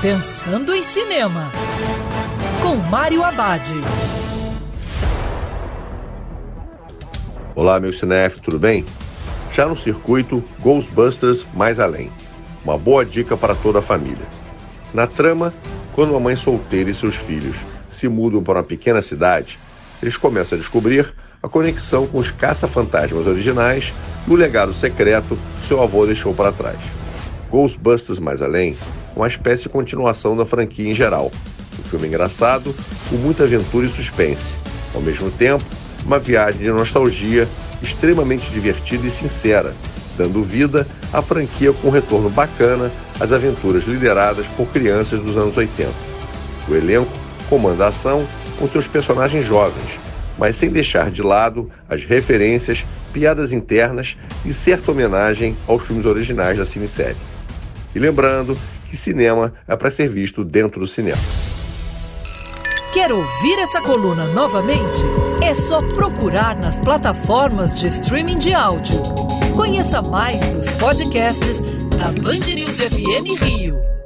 Pensando em Cinema, com Mário Abad. Olá, meu cinef, tudo bem? Já no circuito Ghostbusters Mais Além. Uma boa dica para toda a família. Na trama, quando uma mãe solteira e seus filhos se mudam para uma pequena cidade, eles começam a descobrir a conexão com os caça-fantasmas originais e o legado secreto que seu avô deixou para trás. Ghostbusters Mais Além uma espécie de continuação da franquia em geral. Um filme engraçado, com muita aventura e suspense. Ao mesmo tempo, uma viagem de nostalgia extremamente divertida e sincera, dando vida à franquia com um retorno bacana às aventuras lideradas por crianças dos anos 80. O elenco comanda a ação com seus personagens jovens, mas sem deixar de lado as referências, piadas internas e certa homenagem aos filmes originais da cinesérie. E lembrando que cinema é para ser visto dentro do cinema. Quer ouvir essa coluna novamente? É só procurar nas plataformas de streaming de áudio. Conheça mais dos podcasts da Band News FM Rio.